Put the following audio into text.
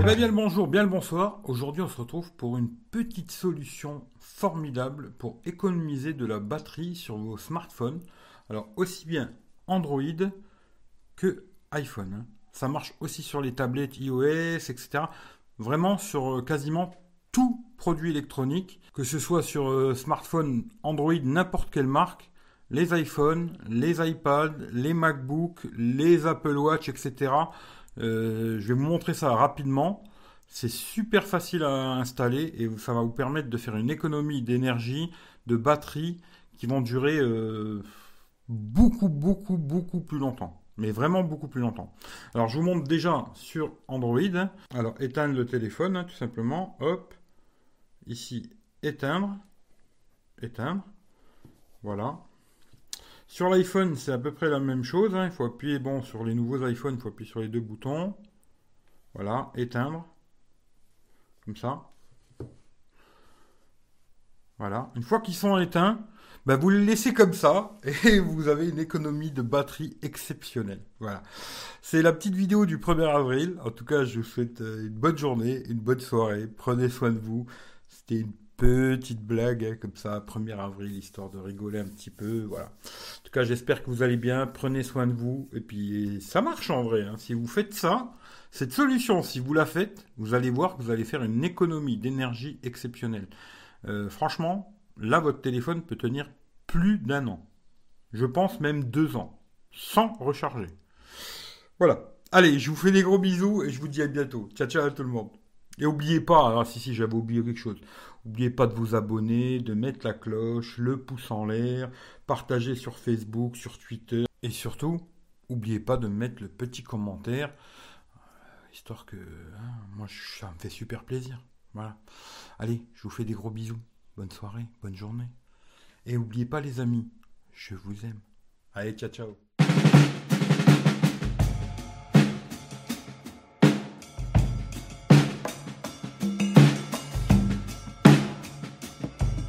Eh bien, bien le bonjour, bien le bonsoir. Aujourd'hui, on se retrouve pour une petite solution formidable pour économiser de la batterie sur vos smartphones. Alors, aussi bien Android que iPhone. hein. Ça marche aussi sur les tablettes iOS, etc. Vraiment sur euh, quasiment tout produit électronique, que ce soit sur euh, smartphone, Android, n'importe quelle marque, les iPhones, les iPads, les MacBooks, les Apple Watch, etc. Euh, je vais vous montrer ça rapidement. C'est super facile à installer et ça va vous permettre de faire une économie d'énergie, de batterie qui vont durer euh, beaucoup, beaucoup, beaucoup plus longtemps. Mais vraiment beaucoup plus longtemps. Alors je vous montre déjà sur Android. Alors éteindre le téléphone, hein, tout simplement. Hop. Ici, éteindre. Éteindre. Voilà. Sur l'iPhone, c'est à peu près la même chose. hein. Il faut appuyer, bon, sur les nouveaux iPhones, il faut appuyer sur les deux boutons. Voilà, éteindre. Comme ça. Voilà. Une fois qu'ils sont éteints, bah, vous les laissez comme ça et vous avez une économie de batterie exceptionnelle. Voilà. C'est la petite vidéo du 1er avril. En tout cas, je vous souhaite euh, une bonne journée, une bonne soirée. Prenez soin de vous. C'était une petite blague hein, comme ça, 1er avril, histoire de rigoler un petit peu. Voilà. En tout cas, j'espère que vous allez bien. Prenez soin de vous. Et puis, ça marche en vrai. hein. Si vous faites ça, cette solution, si vous la faites, vous allez voir que vous allez faire une économie d'énergie exceptionnelle. Euh, franchement, là, votre téléphone peut tenir plus d'un an. Je pense même deux ans, sans recharger. Voilà. Allez, je vous fais des gros bisous et je vous dis à bientôt. Ciao, ciao à tout le monde. Et oubliez pas, ah si, si, j'avais oublié quelque chose. Oubliez pas de vous abonner, de mettre la cloche, le pouce en l'air, partager sur Facebook, sur Twitter. Et surtout, oubliez pas de mettre le petit commentaire, euh, histoire que hein, moi, ça me fait super plaisir. Voilà. Allez, je vous fais des gros bisous. Bonne soirée, bonne journée. Et n'oubliez pas les amis, je vous aime. Allez, ciao ciao.